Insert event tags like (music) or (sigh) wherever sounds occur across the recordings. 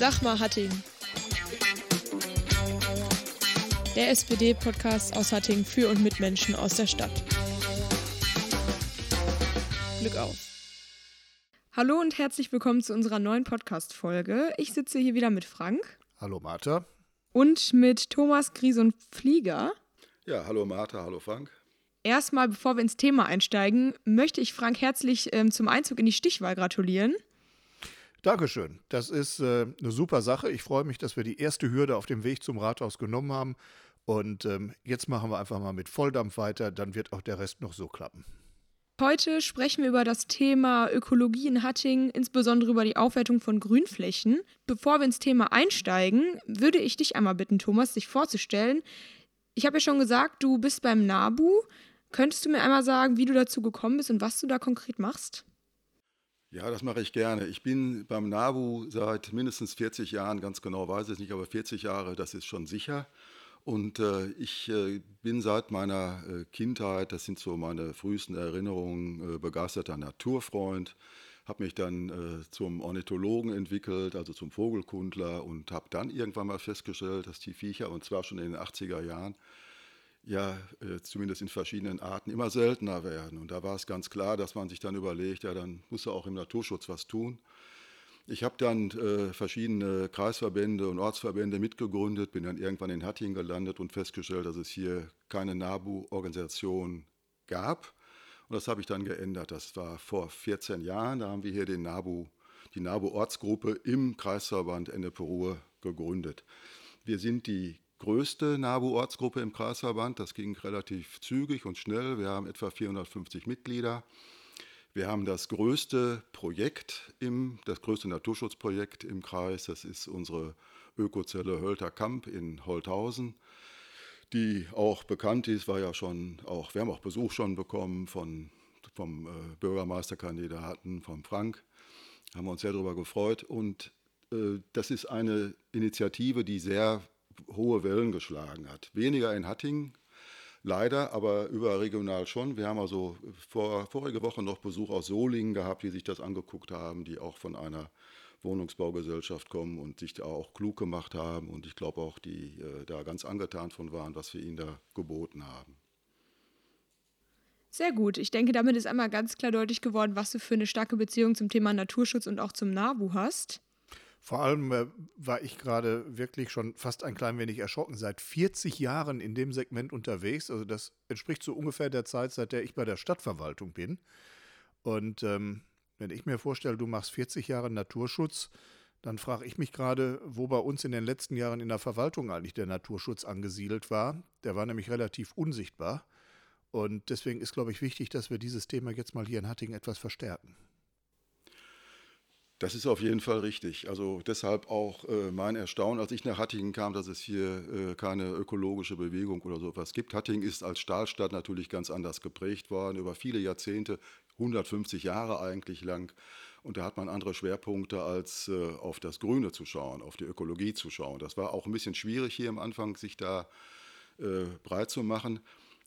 Sag mal Hattingen. Der SPD-Podcast aus Hattingen für und mit Menschen aus der Stadt. Glück auf. Hallo und herzlich willkommen zu unserer neuen Podcast-Folge. Ich sitze hier wieder mit Frank. Hallo Martha. Und mit Thomas Gries und Flieger. Ja, hallo Martha, hallo Frank. Erstmal, bevor wir ins Thema einsteigen, möchte ich Frank herzlich ähm, zum Einzug in die Stichwahl gratulieren. Dankeschön. Das ist äh, eine super Sache. Ich freue mich, dass wir die erste Hürde auf dem Weg zum Rathaus genommen haben. Und ähm, jetzt machen wir einfach mal mit Volldampf weiter, dann wird auch der Rest noch so klappen. Heute sprechen wir über das Thema Ökologie in Hattingen, insbesondere über die Aufwertung von Grünflächen. Bevor wir ins Thema einsteigen, würde ich dich einmal bitten, Thomas, dich vorzustellen. Ich habe ja schon gesagt, du bist beim NABU. Könntest du mir einmal sagen, wie du dazu gekommen bist und was du da konkret machst? Ja, das mache ich gerne. Ich bin beim NABU seit mindestens 40 Jahren, ganz genau weiß ich es nicht, aber 40 Jahre, das ist schon sicher. Und äh, ich äh, bin seit meiner äh, Kindheit, das sind so meine frühesten Erinnerungen, äh, begeisterter Naturfreund, habe mich dann äh, zum Ornithologen entwickelt, also zum Vogelkundler und habe dann irgendwann mal festgestellt, dass die Viecher, und zwar schon in den 80er Jahren, ja, äh, zumindest in verschiedenen Arten immer seltener werden. Und da war es ganz klar, dass man sich dann überlegt, ja, dann muss er auch im Naturschutz was tun. Ich habe dann äh, verschiedene Kreisverbände und Ortsverbände mitgegründet, bin dann irgendwann in Hattingen gelandet und festgestellt, dass es hier keine NABU-Organisation gab. Und das habe ich dann geändert. Das war vor 14 Jahren. Da haben wir hier den NABU, die NABU-Ortsgruppe im Kreisverband Ennepe-Ruhr gegründet. Wir sind die größte NABU-Ortsgruppe im Kreisverband. Das ging relativ zügig und schnell. Wir haben etwa 450 Mitglieder. Wir haben das größte Projekt, im, das größte Naturschutzprojekt im Kreis. Das ist unsere Ökozelle Hölter Kamp in Holthausen, die auch bekannt ist, war ja schon auch, wir haben auch Besuch schon bekommen von, vom äh, Bürgermeisterkandidaten, vom Frank. Haben wir uns sehr darüber gefreut. Und äh, das ist eine Initiative, die sehr hohe Wellen geschlagen hat. Weniger in Hattingen, leider, aber überregional schon. Wir haben also vor, vorige Woche noch Besuch aus Solingen gehabt, die sich das angeguckt haben, die auch von einer Wohnungsbaugesellschaft kommen und sich da auch klug gemacht haben und ich glaube auch, die äh, da ganz angetan von waren, was wir ihnen da geboten haben. Sehr gut. Ich denke, damit ist einmal ganz klar deutlich geworden, was du für eine starke Beziehung zum Thema Naturschutz und auch zum NABU hast. Vor allem äh, war ich gerade wirklich schon fast ein klein wenig erschrocken. Seit 40 Jahren in dem Segment unterwegs. Also das entspricht so ungefähr der Zeit, seit der ich bei der Stadtverwaltung bin. Und ähm, wenn ich mir vorstelle, du machst 40 Jahre Naturschutz, dann frage ich mich gerade, wo bei uns in den letzten Jahren in der Verwaltung eigentlich der Naturschutz angesiedelt war. Der war nämlich relativ unsichtbar. Und deswegen ist, glaube ich, wichtig, dass wir dieses Thema jetzt mal hier in Hattingen etwas verstärken. Das ist auf jeden Fall richtig. Also deshalb auch äh, mein Erstaunen, als ich nach Hattingen kam, dass es hier äh, keine ökologische Bewegung oder sowas gibt. Hattingen ist als Stahlstadt natürlich ganz anders geprägt worden, über viele Jahrzehnte, 150 Jahre eigentlich lang. Und da hat man andere Schwerpunkte, als äh, auf das Grüne zu schauen, auf die Ökologie zu schauen. Das war auch ein bisschen schwierig hier am Anfang, sich da äh, breit zu machen.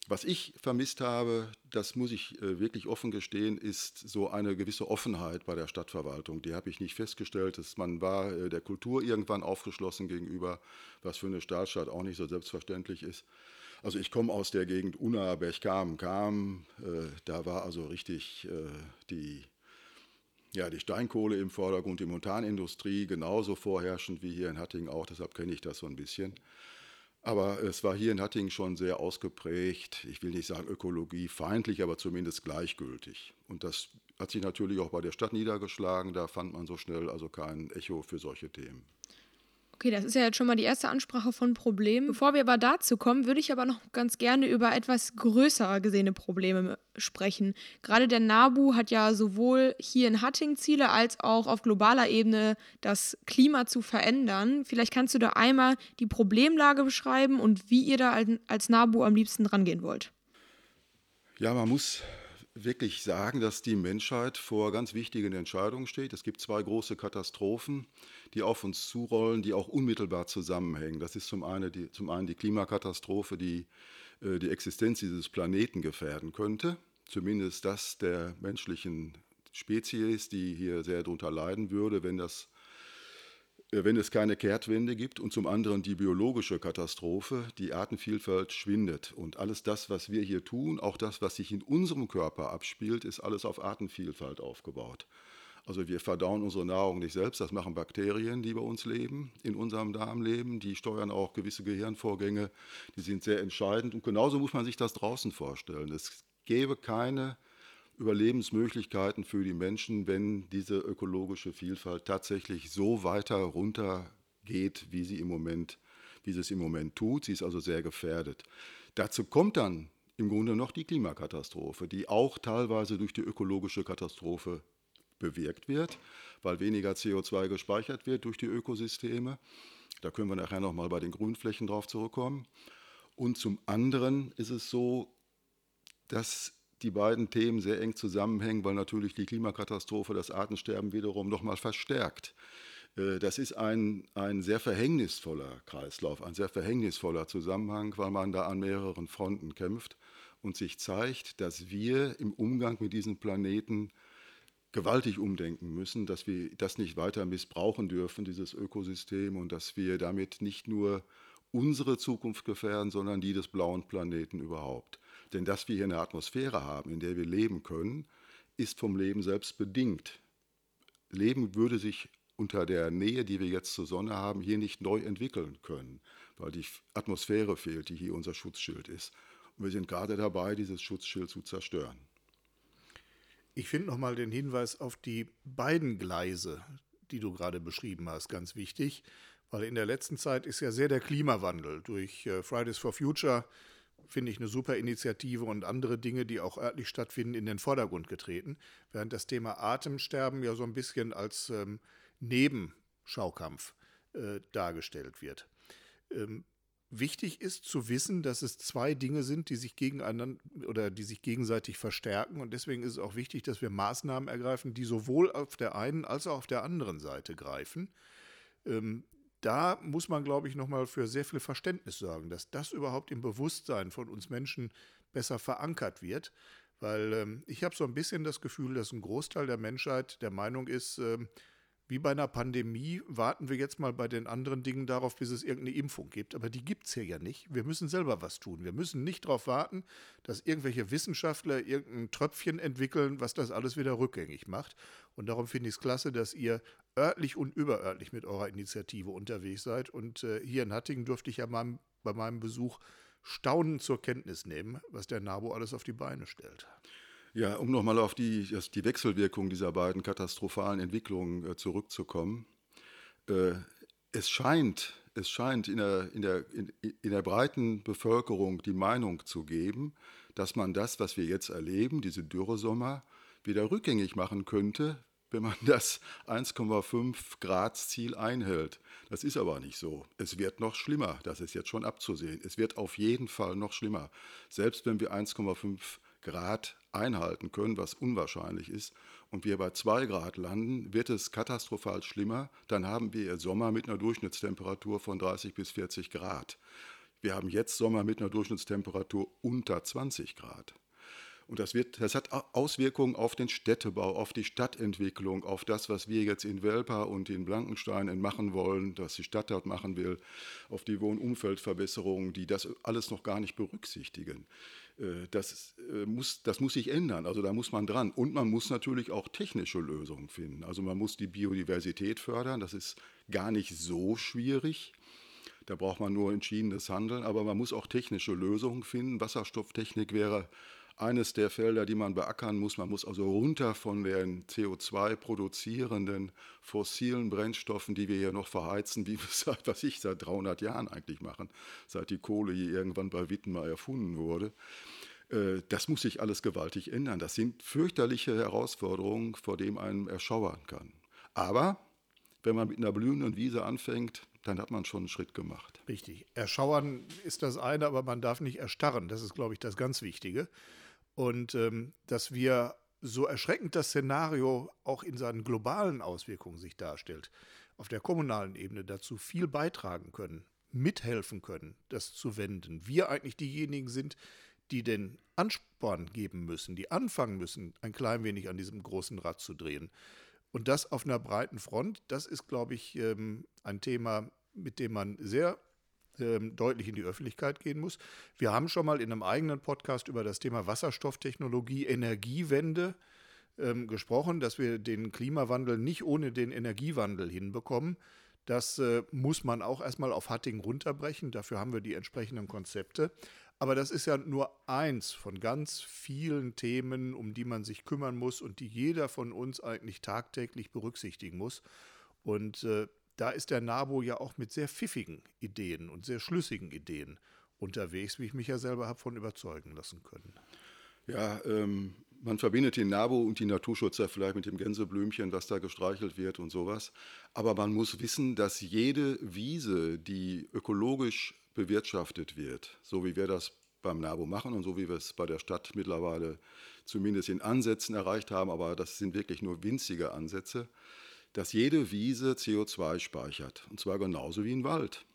Was ich vermisst habe, das muss ich äh, wirklich offen gestehen, ist so eine gewisse Offenheit bei der Stadtverwaltung. Die habe ich nicht festgestellt. Dass man war äh, der Kultur irgendwann aufgeschlossen gegenüber, was für eine Staatstadt auch nicht so selbstverständlich ist. Also ich komme aus der Gegend Unna, Berchkam, Kam. Äh, da war also richtig die, ja, die Steinkohle im Vordergrund, die Montanindustrie genauso vorherrschend wie hier in Hattingen auch. Deshalb kenne ich das so ein bisschen. Aber es war hier in Hattingen schon sehr ausgeprägt, ich will nicht sagen ökologiefeindlich, aber zumindest gleichgültig. Und das hat sich natürlich auch bei der Stadt niedergeschlagen. Da fand man so schnell also kein Echo für solche Themen. Okay, das ist ja jetzt schon mal die erste Ansprache von Problemen. Bevor wir aber dazu kommen, würde ich aber noch ganz gerne über etwas größer gesehene Probleme sprechen. Gerade der NABU hat ja sowohl hier in Hattingen Ziele als auch auf globaler Ebene das Klima zu verändern. Vielleicht kannst du da einmal die Problemlage beschreiben und wie ihr da als NABU am liebsten rangehen wollt. Ja, man muss wirklich sagen, dass die Menschheit vor ganz wichtigen Entscheidungen steht. Es gibt zwei große Katastrophen, die auf uns zurollen, die auch unmittelbar zusammenhängen. Das ist zum einen die, zum einen die Klimakatastrophe, die äh, die Existenz dieses Planeten gefährden könnte, zumindest das der menschlichen Spezies, die hier sehr darunter leiden würde, wenn das äh, wenn es keine Kehrtwende gibt und zum anderen die biologische Katastrophe, die Artenvielfalt schwindet. Und alles das, was wir hier tun, auch das, was sich in unserem Körper abspielt, ist alles auf Artenvielfalt aufgebaut. Also wir verdauen unsere Nahrung nicht selbst, das machen Bakterien, die bei uns leben, in unserem Darm leben, die steuern auch gewisse Gehirnvorgänge, die sind sehr entscheidend. Und genauso muss man sich das draußen vorstellen. Es gäbe keine Überlebensmöglichkeiten für die Menschen, wenn diese ökologische Vielfalt tatsächlich so weiter runtergeht, wie sie im Moment, wie sie es im Moment tut. Sie ist also sehr gefährdet. Dazu kommt dann im Grunde noch die Klimakatastrophe, die auch teilweise durch die ökologische Katastrophe bewirkt wird, weil weniger CO2 gespeichert wird durch die Ökosysteme. Da können wir nachher nochmal bei den Grünflächen drauf zurückkommen. Und zum anderen ist es so, dass die beiden Themen sehr eng zusammenhängen, weil natürlich die Klimakatastrophe das Artensterben wiederum nochmal verstärkt. Äh, das ist ein, ein sehr verhängnisvoller Kreislauf, ein sehr verhängnisvoller Zusammenhang, weil man da an mehreren Fronten kämpft und sich zeigt, dass wir im Umgang mit diesem Planeten gewaltig umdenken müssen, dass wir das nicht weiter missbrauchen dürfen, dieses Ökosystem, und dass wir damit nicht nur unsere Zukunft gefährden, sondern die des blauen Planeten überhaupt. Denn dass wir hier eine Atmosphäre haben, in der wir leben können, ist vom Leben selbst bedingt. Leben würde sich unter der Nähe, die wir jetzt zur Sonne haben, hier nicht neu entwickeln können, weil die Atmosphäre fehlt, die hier unser Schutzschild ist. Und wir sind gerade dabei, dieses Schutzschild zu zerstören. Ich finde nochmal den Hinweis auf die beiden Gleise, die du gerade beschrieben hast, ganz wichtig, weil in der letzten Zeit ist ja sehr der Klimawandel durch äh, Fridays for Future, finde ich eine super Initiative und andere Dinge, die auch örtlich stattfinden, in den Vordergrund getreten, während das Thema Atemsterben ja so ein bisschen als ähm, Nebenschaukampf äh, dargestellt wird. Ähm, Wichtig ist zu wissen, dass es zwei Dinge sind, die sich gegeneinander oder die sich gegenseitig verstärken. Und deswegen ist es auch wichtig, dass wir Maßnahmen ergreifen, die sowohl auf der einen als auch auf der anderen Seite greifen. Ähm, da muss man, glaube ich, nochmal für sehr viel Verständnis sorgen, dass das überhaupt im Bewusstsein von uns Menschen besser verankert wird. Weil ähm, ich habe so ein bisschen das Gefühl, dass ein Großteil der Menschheit der Meinung ist, ähm, wie bei einer Pandemie warten wir jetzt mal bei den anderen Dingen darauf, bis es irgendeine Impfung gibt. Aber die gibt es hier ja nicht. Wir müssen selber was tun. Wir müssen nicht darauf warten, dass irgendwelche Wissenschaftler irgendein Tröpfchen entwickeln, was das alles wieder rückgängig macht. Und darum finde ich es klasse, dass ihr örtlich und überörtlich mit eurer Initiative unterwegs seid. Und äh, hier in Hattingen durfte ich ja mal bei meinem Besuch staunend zur Kenntnis nehmen, was der NABU alles auf die Beine stellt. Ja, um nochmal auf die, die Wechselwirkung dieser beiden katastrophalen Entwicklungen äh, zurückzukommen. Äh, es scheint, es scheint in der, in, der, in, in der breiten Bevölkerung die Meinung zu geben, dass man das, was wir jetzt erleben, diese Dürresommer, wieder rückgängig machen könnte, wenn man (laughs) das 1,5 Grad Ziel einhält. Das ist aber nicht so. Es wird noch schlimmer. Das ist jetzt schon abzusehen. Es wird auf jeden Fall noch schlimmer. Selbst wenn wir 1,5 Grad einhalten können, was unwahrscheinlich ist, und wir bei 2 Grad landen, wird es katastrophal schlimmer. Dann haben wir Sommer mit einer Durchschnittstemperatur von 30 bis 40 Grad. Wir haben jetzt Sommer mit einer Durchschnittstemperatur unter 20 Grad. Und das, wird, das hat Auswirkungen auf den Städtebau, auf die Stadtentwicklung, auf das, was wir jetzt in Welpa und in Blankenstein machen wollen, was die Stadt dort machen will, auf die Wohnumfeldverbesserungen, die das alles noch gar nicht berücksichtigen. Äh, das äh, muss, das muss sich ändern, also da muss man dran. Und man muss natürlich auch technische Lösungen finden. Also man muss die Biodiversität fördern, das ist gar nicht so schwierig. Da braucht man nur entschiedenes Handeln, aber man muss auch technische Lösungen finden. Wasserstofftechnik wäre eines der Felder, die man beackern muss. Man muss also runter von den CO2-produzierenden fossilen Brennstoffen, die wir hier noch verheizen, wie wir (laughs) seit, was ich seit 300 Jahren eigentlich machen, seit die Kohle hier irgendwann bei Wittenmar erfunden wurde. Äh, das muss sich alles gewaltig ändern. Das sind fürchterliche Herausforderungen, vor denen einem erschauern kann. Aber wenn man mit einer blühenden Wiese anfängt, dann hat man schon einen Schritt gemacht. Richtig. Erschauern ist das eine, aber man darf nicht erstarren. Das ist, glaube ich, das ganz Wichtige. Und ähm, dass wir so erschreckend das Szenario auch in seinen globalen Auswirkungen sich darstellt, auf der kommunalen Ebene dazu viel beitragen können, mithelfen können, das zu wenden. Wir eigentlich diejenigen sind, die den Ansporn geben müssen, die anfangen müssen, ein klein wenig an diesem großen Rad zu drehen. Und das auf einer breiten Front, das ist, glaube ich, ähm, ein Thema, mit dem man sehr ähm, deutlich in die Öffentlichkeit gehen muss. Wir haben schon mal in einem eigenen Podcast über das Thema Wasserstofftechnologie, Energiewende ähm, gesprochen, dass wir den Klimawandel nicht ohne den Energiewandel hinbekommen. Das äh, muss man auch erstmal auf Hatting runterbrechen. Dafür haben wir die entsprechenden Konzepte. Aber das ist ja nur eins von ganz vielen Themen, um die man sich kümmern muss und die jeder von uns eigentlich tagtäglich berücksichtigen muss. Und äh, da ist der NABO ja auch mit sehr pfiffigen Ideen und sehr schlüssigen Ideen unterwegs, wie ich mich ja selber habe von überzeugen lassen können. Ja, ähm, man verbindet den NABO und die Naturschützer vielleicht mit dem Gänseblümchen, was da gestreichelt wird und sowas. Aber man muss wissen, dass jede Wiese, die ökologisch bewirtschaftet wird, so wie wir das beim NABO machen und so wie wir es bei der Stadt mittlerweile zumindest in Ansätzen erreicht haben, aber das sind wirklich nur winzige Ansätze, dass jede Wiese CO2 speichert, und zwar genauso wie ein Wald.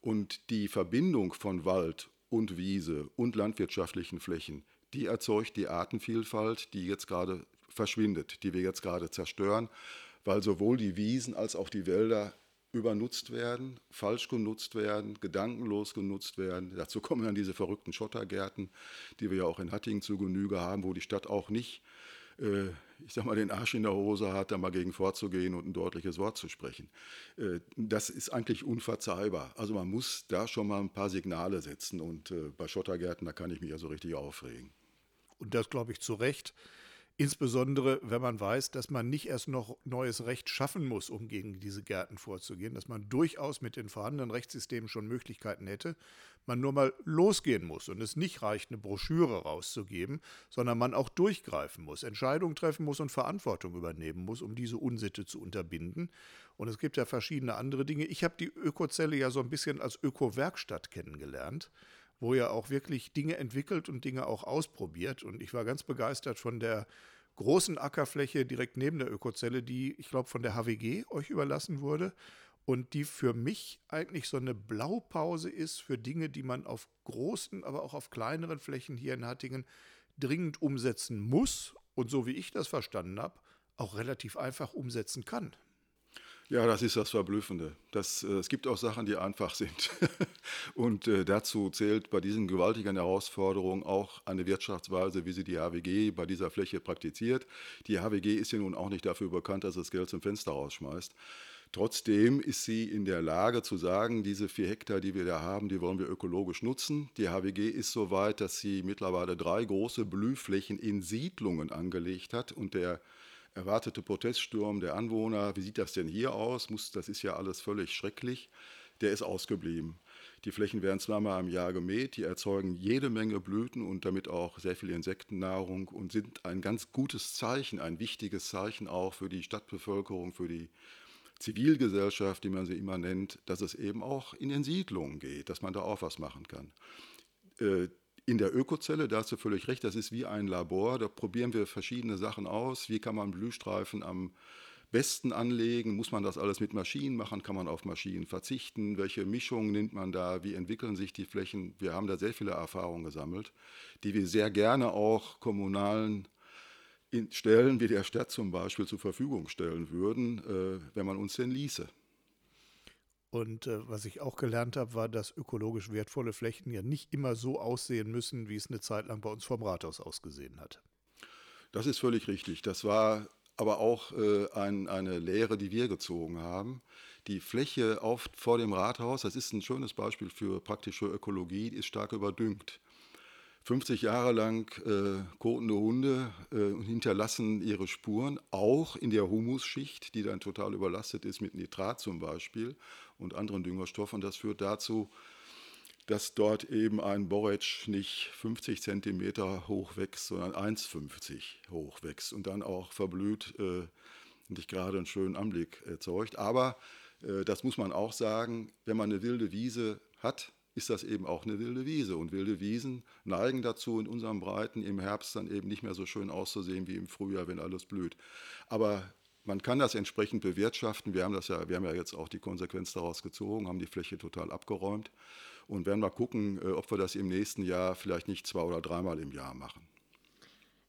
Und die Verbindung von Wald und Wiese und landwirtschaftlichen Flächen, die erzeugt die Artenvielfalt, die jetzt gerade verschwindet, die wir jetzt gerade zerstören, weil sowohl die Wiesen als auch die Wälder übernutzt werden, falsch genutzt werden, gedankenlos genutzt werden. Dazu kommen dann diese verrückten Schottergärten, die wir ja auch in Hattingen zu Genüge haben, wo die Stadt auch nicht, äh, ich sag mal, den Arsch in der Hose hat, da mal gegen vorzugehen und ein deutliches Wort zu sprechen. Äh, das ist eigentlich unverzeihbar. Also man muss da schon mal ein paar Signale setzen und äh, bei Schottergärten, da kann ich mich ja so richtig aufregen. Und das glaube ich zu Recht. Insbesondere, wenn man weiß, dass man nicht erst noch neues Recht schaffen muss, um gegen diese Gärten vorzugehen, dass man durchaus mit den vorhandenen Rechtssystemen schon Möglichkeiten hätte, man nur mal losgehen muss und es nicht reicht, eine Broschüre rauszugeben, sondern man auch durchgreifen muss, Entscheidungen treffen muss und Verantwortung übernehmen muss, um diese Unsitte zu unterbinden. Und es gibt ja verschiedene andere Dinge. Ich habe die Ökozelle ja so ein bisschen als Öko-Werkstatt kennengelernt wo er auch wirklich Dinge entwickelt und Dinge auch ausprobiert. Und ich war ganz begeistert von der großen Ackerfläche direkt neben der Ökozelle, die, ich glaube, von der HWG euch überlassen wurde und die für mich eigentlich so eine Blaupause ist für Dinge, die man auf großen, aber auch auf kleineren Flächen hier in Hattingen dringend umsetzen muss und so wie ich das verstanden habe, auch relativ einfach umsetzen kann. Ja, das ist das Verblüffende. Das, äh, es gibt auch Sachen, die einfach sind. (laughs) Und äh, dazu zählt bei diesen gewaltigen Herausforderungen auch eine Wirtschaftsweise, wie sie die HWG bei dieser Fläche praktiziert. Die HWG ist ja nun auch nicht dafür bekannt, dass es Geld zum Fenster rausschmeißt. Trotzdem ist sie in der Lage zu sagen, diese vier Hektar, die wir da haben, die wollen wir ökologisch nutzen. Die HWG ist so weit, dass sie mittlerweile drei große Blühflächen in Siedlungen angelegt hat und der erwartete Proteststurm der Anwohner, wie sieht das denn hier aus? Muss, das ist ja alles völlig schrecklich. Der ist ausgeblieben. Die Flächen werden zweimal im Jahr gemäht, die erzeugen jede Menge Blüten und damit auch sehr viel Insektennahrung und sind ein ganz gutes Zeichen, ein wichtiges Zeichen auch für die Stadtbevölkerung, für die Zivilgesellschaft, die man sie immer nennt, dass es eben auch in den Siedlungen geht, dass man da auch was machen kann. Äh, in der Ökozelle, da hast du völlig recht, das ist wie ein Labor. Da probieren wir verschiedene Sachen aus. Wie kann man Blühstreifen am besten anlegen? Muss man das alles mit Maschinen machen? Kann man auf Maschinen verzichten? Welche Mischungen nimmt man da? Wie entwickeln sich die Flächen? Wir haben da sehr viele Erfahrungen gesammelt, die wir sehr gerne auch kommunalen Stellen wie der Stadt zum Beispiel zur Verfügung stellen würden, äh, wenn man uns denn ließe. Und äh, was ich auch gelernt habe, war, dass ökologisch wertvolle Flächen ja nicht immer so aussehen müssen, wie es eine Zeit lang bei uns vom Rathaus ausgesehen hat. Das ist völlig richtig. Das war aber auch äh, ein, eine Lehre, die wir gezogen haben. Die Fläche auf, vor dem Rathaus, das ist ein schönes Beispiel für praktische Ökologie, ist stark überdüngt. 50 Jahre lang äh, kotende Hunde äh, hinterlassen ihre Spuren, auch in der Humusschicht, die dann total überlastet ist mit Nitrat zum Beispiel und anderen Düngerstoffen. Das führt dazu, dass dort eben ein Borretsch nicht 50 Zentimeter hoch wächst, sondern 1,50 hoch wächst und dann auch verblüht äh, nicht gerade einen schönen Anblick erzeugt. Aber äh, das muss man auch sagen, wenn man eine wilde Wiese hat, ist das eben auch eine wilde Wiese. Und wilde Wiesen neigen dazu, in unserem Breiten im Herbst dann eben nicht mehr so schön auszusehen wie im Frühjahr, wenn alles blüht. Aber man kann das entsprechend bewirtschaften. Wir haben, das ja, wir haben ja jetzt auch die Konsequenz daraus gezogen, haben die Fläche total abgeräumt und werden mal gucken, äh, ob wir das im nächsten Jahr vielleicht nicht zwei oder dreimal im Jahr machen.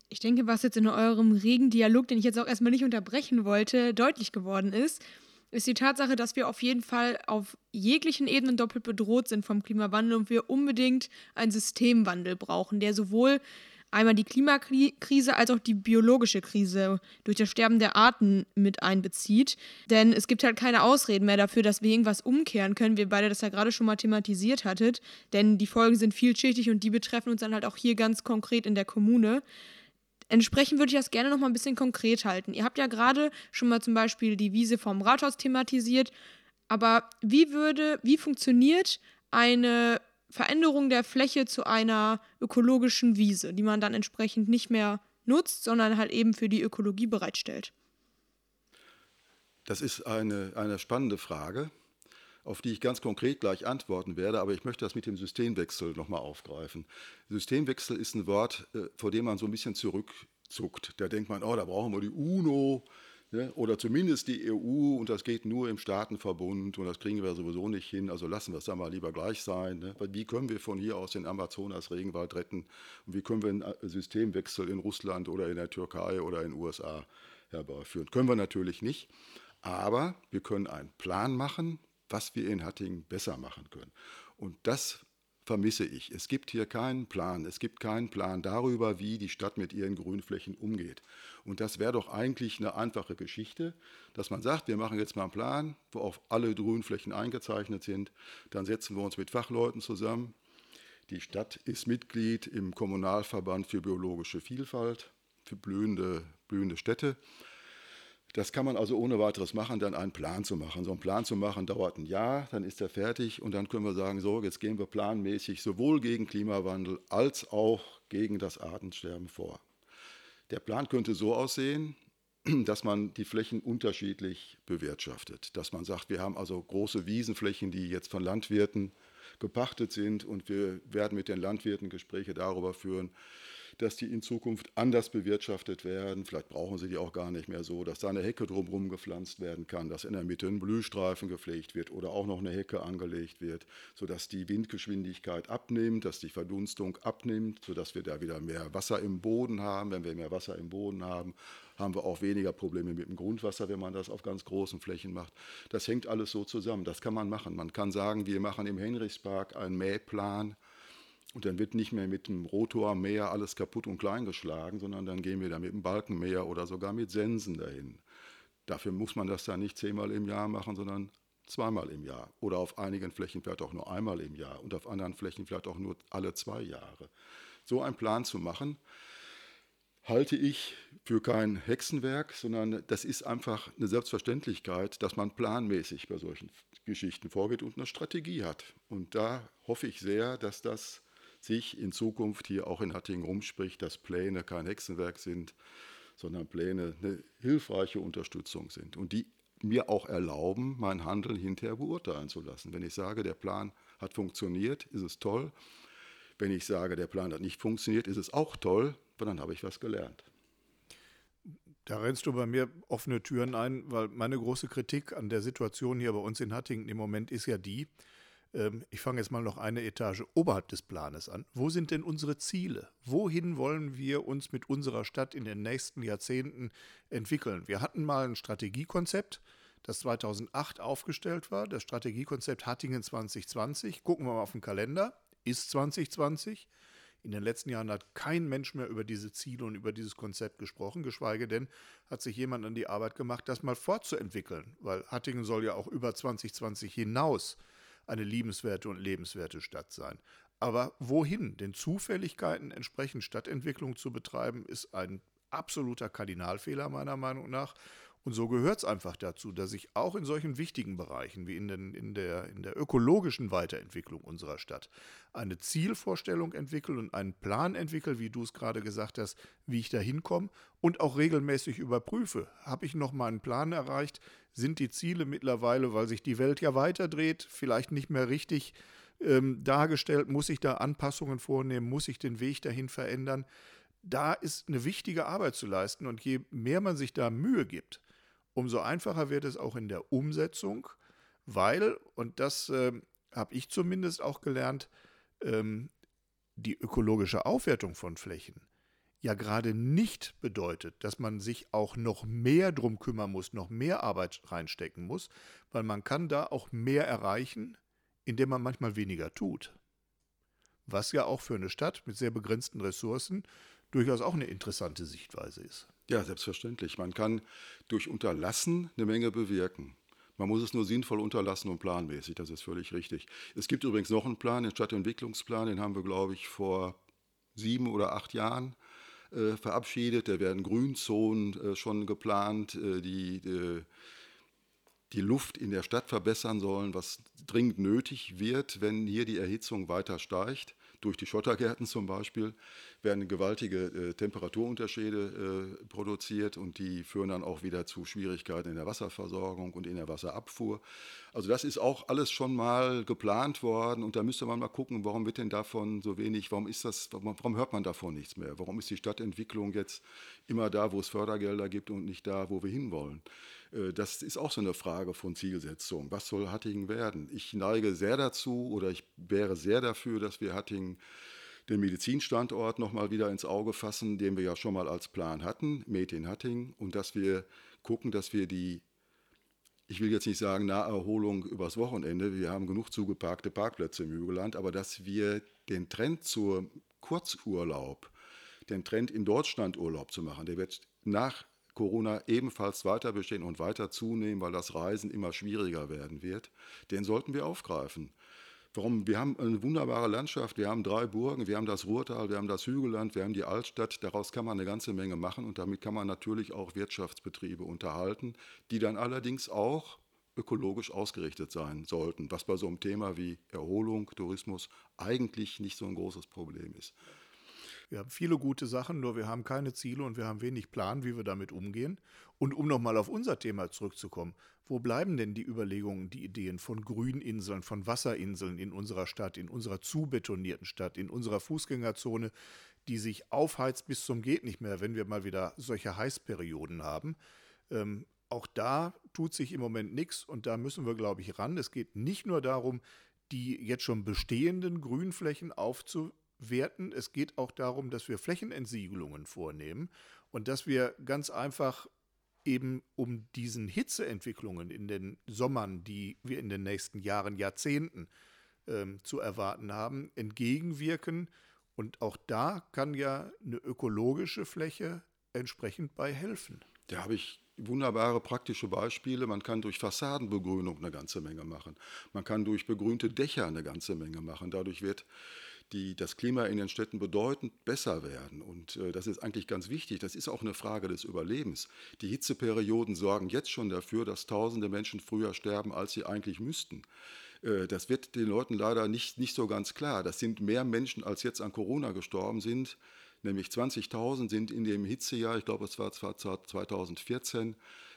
Ich denke, was jetzt in eurem regen Dialog, den ich jetzt auch erstmal nicht unterbrechen wollte, deutlich geworden ist, ist die Tatsache, dass wir auf jeden Fall auf jeglichen Ebenen doppelt bedroht sind vom Klimawandel und wir unbedingt einen Systemwandel brauchen, der sowohl einmal die Klimakrise als auch die biologische Krise durch das Sterben der Arten mit einbezieht. Denn es gibt halt keine Ausreden mehr dafür, dass wir irgendwas umkehren können. Wir beide das ja gerade schon mal thematisiert hattet. Denn die Folgen sind vielschichtig und die betreffen uns dann halt auch hier ganz konkret in der Kommune. Entsprechend würde ich das gerne noch mal ein bisschen konkret halten. Ihr habt ja gerade schon mal zum Beispiel die Wiese vom Rathaus thematisiert. Aber wie würde, wie funktioniert eine Veränderung der Fläche zu einer ökologischen Wiese, die man dann entsprechend nicht mehr nutzt, sondern halt eben für die Ökologie bereitstellt? Das ist eine, eine spannende Frage auf die ich ganz konkret gleich antworten werde, aber ich möchte das mit dem Systemwechsel nochmal aufgreifen. Systemwechsel ist ein Wort, äh, vor dem man so ein bisschen zurückzuckt. Da denkt man, oh, da brauchen wir die UNO ne? oder zumindest die EU und das geht nur im Staatenverbund und das kriegen wir sowieso nicht hin, also lassen wir es da mal lieber gleich sein. Ne? Wie können wir von hier aus den Amazonas-Regenwald retten und wie können wir einen äh, Systemwechsel in Russland oder in der Türkei oder in den USA herbeiführen? Können wir natürlich nicht. Aber wir können einen Plan machen, was wir in Hattingen besser machen können. Und das vermisse ich. Es gibt hier keinen Plan. Es gibt keinen Plan darüber, wie die Stadt mit ihren Grünflächen umgeht. Und das wäre doch eigentlich eine einfache Geschichte, dass man sagt, wir machen jetzt mal einen Plan, wo auch alle Grünflächen eingezeichnet sind. Dann setzen wir uns mit Fachleuten zusammen. Die Stadt ist Mitglied im Kommunalverband für biologische Vielfalt, für blühende, blühende Städte. Das kann man also ohne weiteres machen, dann einen Plan zu machen. So einen Plan zu machen dauert ein Jahr, dann ist er fertig und dann können wir sagen, so, jetzt gehen wir planmäßig sowohl gegen Klimawandel als auch gegen das Artensterben vor. Der Plan könnte so aussehen, (clears throat) dass man die Flächen unterschiedlich bewirtschaftet. Dass man sagt, wir haben also große Wiesenflächen, die jetzt von Landwirten gepachtet sind und wir werden mit den Landwirten Gespräche darüber führen, dass die in Zukunft anders bewirtschaftet werden. Vielleicht brauchen sie die auch gar nicht mehr so, dass da eine Hecke drumherum gepflanzt werden kann, dass in der Mitte ein Blühstreifen gepflegt wird oder auch noch eine Hecke angelegt wird, sodass die Windgeschwindigkeit abnimmt, dass die Verdunstung abnimmt, sodass wir da wieder mehr Wasser im Boden haben. Wenn wir mehr Wasser im Boden haben, haben wir auch weniger Probleme mit dem Grundwasser, wenn man das auf ganz großen Flächen macht. Das hängt alles so zusammen. Das kann man machen. Man kann sagen, wir machen im Henrichspark einen Mähplan und dann wird nicht mehr mit dem Rotormäher alles kaputt und klein geschlagen, sondern dann gehen wir da mit dem Balkenmäher oder sogar mit Sensen dahin. Dafür muss man das dann nicht zehnmal im Jahr machen, sondern zweimal im Jahr. Oder auf einigen Flächen vielleicht auch nur einmal im Jahr und auf anderen Flächen vielleicht auch nur alle zwei Jahre. So einen Plan zu machen, halte ich für kein Hexenwerk, sondern das ist einfach eine Selbstverständlichkeit, dass man planmäßig bei solchen Geschichten vorgeht und eine Strategie hat. Und da hoffe ich sehr, dass das sich in Zukunft hier auch in Hattingen rumspricht, dass Pläne kein Hexenwerk sind, sondern Pläne eine hilfreiche Unterstützung sind und die mir auch erlauben, mein Handeln hinterher beurteilen zu lassen. Wenn ich sage, der Plan hat funktioniert, ist es toll. Wenn ich sage, der Plan hat nicht funktioniert, ist es auch toll, weil dann habe ich was gelernt. Da rennst du bei mir offene Türen ein, weil meine große Kritik an der Situation hier bei uns in Hattingen im Moment ist ja die, ähm, ich fange jetzt mal noch eine Etage oberhalb des Planes an. Wo sind denn unsere Ziele? Wohin wollen wir uns mit unserer Stadt in den nächsten Jahrzehnten entwickeln? Wir hatten mal ein Strategiekonzept, das 2008 aufgestellt war, das Strategiekonzept Hattingen 2020. Gucken wir mal auf den Kalender, ist 2020. In den letzten Jahren hat kein Mensch mehr über diese Ziele und über dieses Konzept gesprochen, geschweige denn hat sich jemand an die Arbeit gemacht, das mal fortzuentwickeln, weil Hattingen soll ja auch über 2020 hinaus eine liebenswerte und lebenswerte Stadt sein. Aber wohin? Den Zufälligkeiten entsprechend Stadtentwicklung zu betreiben, ist ein absoluter Kardinalfehler meiner Meinung nach. Und so gehört es einfach dazu, dass ich auch in solchen wichtigen Bereichen wie in, den, in, der, in der ökologischen Weiterentwicklung unserer Stadt eine Zielvorstellung entwickle und einen Plan entwickle, wie du es gerade gesagt hast, wie ich da hinkomme und auch regelmäßig überprüfe. Habe ich noch mal einen Plan erreicht? Sind die Ziele mittlerweile, weil sich die Welt ja weiterdreht, vielleicht nicht mehr richtig ähm, dargestellt? Muss ich da Anpassungen vornehmen? Muss ich den Weg dahin verändern? Da ist eine wichtige Arbeit zu leisten und je mehr man sich da Mühe gibt, umso einfacher wird es auch in der Umsetzung, weil, und das äh, habe ich zumindest auch gelernt, ähm, die ökologische Aufwertung von Flächen ja gerade nicht bedeutet, dass man sich auch noch mehr drum kümmern muss, noch mehr Arbeit reinstecken muss, weil man kann da auch mehr erreichen, indem man manchmal weniger tut. Was ja auch für eine Stadt mit sehr begrenzten Ressourcen durchaus auch eine interessante Sichtweise ist. Ja, selbstverständlich. Man kann durch Unterlassen eine Menge bewirken. Man muss es nur sinnvoll unterlassen und planmäßig, das ist völlig richtig. Es gibt übrigens noch einen Plan, den Stadtentwicklungsplan, den haben wir, glaube ich, vor sieben oder acht Jahren äh, verabschiedet. Da werden Grünzonen äh, schon geplant, äh, die äh, die Luft in der Stadt verbessern sollen, was dringend nötig wird, wenn hier die Erhitzung weiter steigt durch die Schottergärten zum Beispiel werden gewaltige äh, Temperaturunterschiede äh, produziert und die führen dann auch wieder zu Schwierigkeiten in der Wasserversorgung und in der Wasserabfuhr. Also das ist auch alles schon mal geplant worden und da müsste man mal gucken, warum wird denn davon so wenig, warum ist das, warum hört man davon nichts mehr? Warum ist die Stadtentwicklung jetzt immer da, wo es Fördergelder gibt und nicht da, wo wir hinwollen? Äh, das ist auch so eine Frage von Zielsetzung. Was soll Hattingen werden? Ich neige sehr dazu oder ich wäre sehr dafür, dass wir Hattingen den Medizinstandort nochmal wieder ins Auge fassen, den wir ja schon mal als Plan hatten, Med in Hattingen, und dass wir gucken, dass wir die, ich will jetzt nicht sagen Naherholung übers Wochenende, wir haben genug zugeparkte Parkplätze im Hügelland, aber dass wir den Trend zur Kurzurlaub, den Trend in Deutschland Urlaub zu machen, der wird nach Corona ebenfalls weiter bestehen und weiter zunehmen, weil das Reisen immer schwieriger werden wird, den sollten wir aufgreifen. Warum? Wir haben eine wunderbare Landschaft, wir haben drei Burgen, wir haben das Ruhrtal, wir haben das Hügelland, wir haben die Altstadt. Daraus kann man eine ganze Menge machen und damit kann man natürlich auch Wirtschaftsbetriebe unterhalten, die dann allerdings auch ökologisch ausgerichtet sein sollten, was bei so einem Thema wie Erholung, Tourismus eigentlich nicht so ein großes Problem ist. Wir haben viele gute Sachen, nur wir haben keine Ziele und wir haben wenig Plan, wie wir damit umgehen. Und um nochmal auf unser Thema zurückzukommen, wo bleiben denn die Überlegungen, die Ideen von Grüninseln, von Wasserinseln in unserer Stadt, in unserer zubetonierten Stadt, in unserer Fußgängerzone, die sich aufheizt bis zum geht nicht mehr, wenn wir mal wieder solche Heißperioden haben? Ähm, auch da tut sich im Moment nichts und da müssen wir, glaube ich, ran. Es geht nicht nur darum, die jetzt schon bestehenden Grünflächen aufzu werten. Es geht auch darum, dass wir Flächenentsiegelungen vornehmen und dass wir ganz einfach eben um diesen Hitzeentwicklungen in den Sommern, die wir in den nächsten Jahren, Jahrzehnten ähm, zu erwarten haben, entgegenwirken. Und auch da kann ja eine ökologische Fläche entsprechend bei helfen. Da habe ich wunderbare praktische Beispiele. Man kann durch Fassadenbegrünung eine ganze Menge machen. Man kann durch begrünte Dächer eine ganze Menge machen. Dadurch wird die, das Klima in den Städten bedeutend besser werden. Und äh, das ist eigentlich ganz wichtig. Das ist auch eine Frage des Überlebens. Die Hitzeperioden sorgen jetzt schon dafür, dass tausende Menschen früher sterben, als sie eigentlich müssten. Äh, das wird den Leuten leider nicht, nicht so ganz klar. Das sind mehr Menschen, als jetzt an Corona gestorben sind. Nämlich 20.000 sind in dem Hitzejahr, ich glaube es war 2014,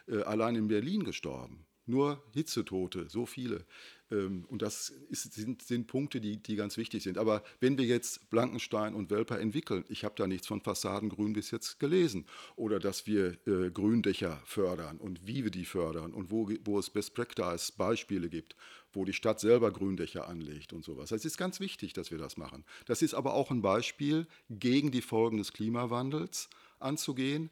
äh, allein in Berlin gestorben. Nur Hitzetote, so viele. Ähm, und das ist, sind, sind, Punkte, die, die ganz wichtig sind. Aber wenn wir jetzt Blankenstein und Welper entwickeln, ich habe da nichts von Fassadengrün bis jetzt gelesen, oder dass wir äh, Gründächer fördern und wie wir die fördern und wo, wo es Best Practice Beispiele gibt, wo die Stadt selber Gründächer anlegt und sowas. Es ist ganz wichtig, dass wir das machen. Das ist aber auch ein Beispiel, gegen die Folgen des Klimawandels anzugehen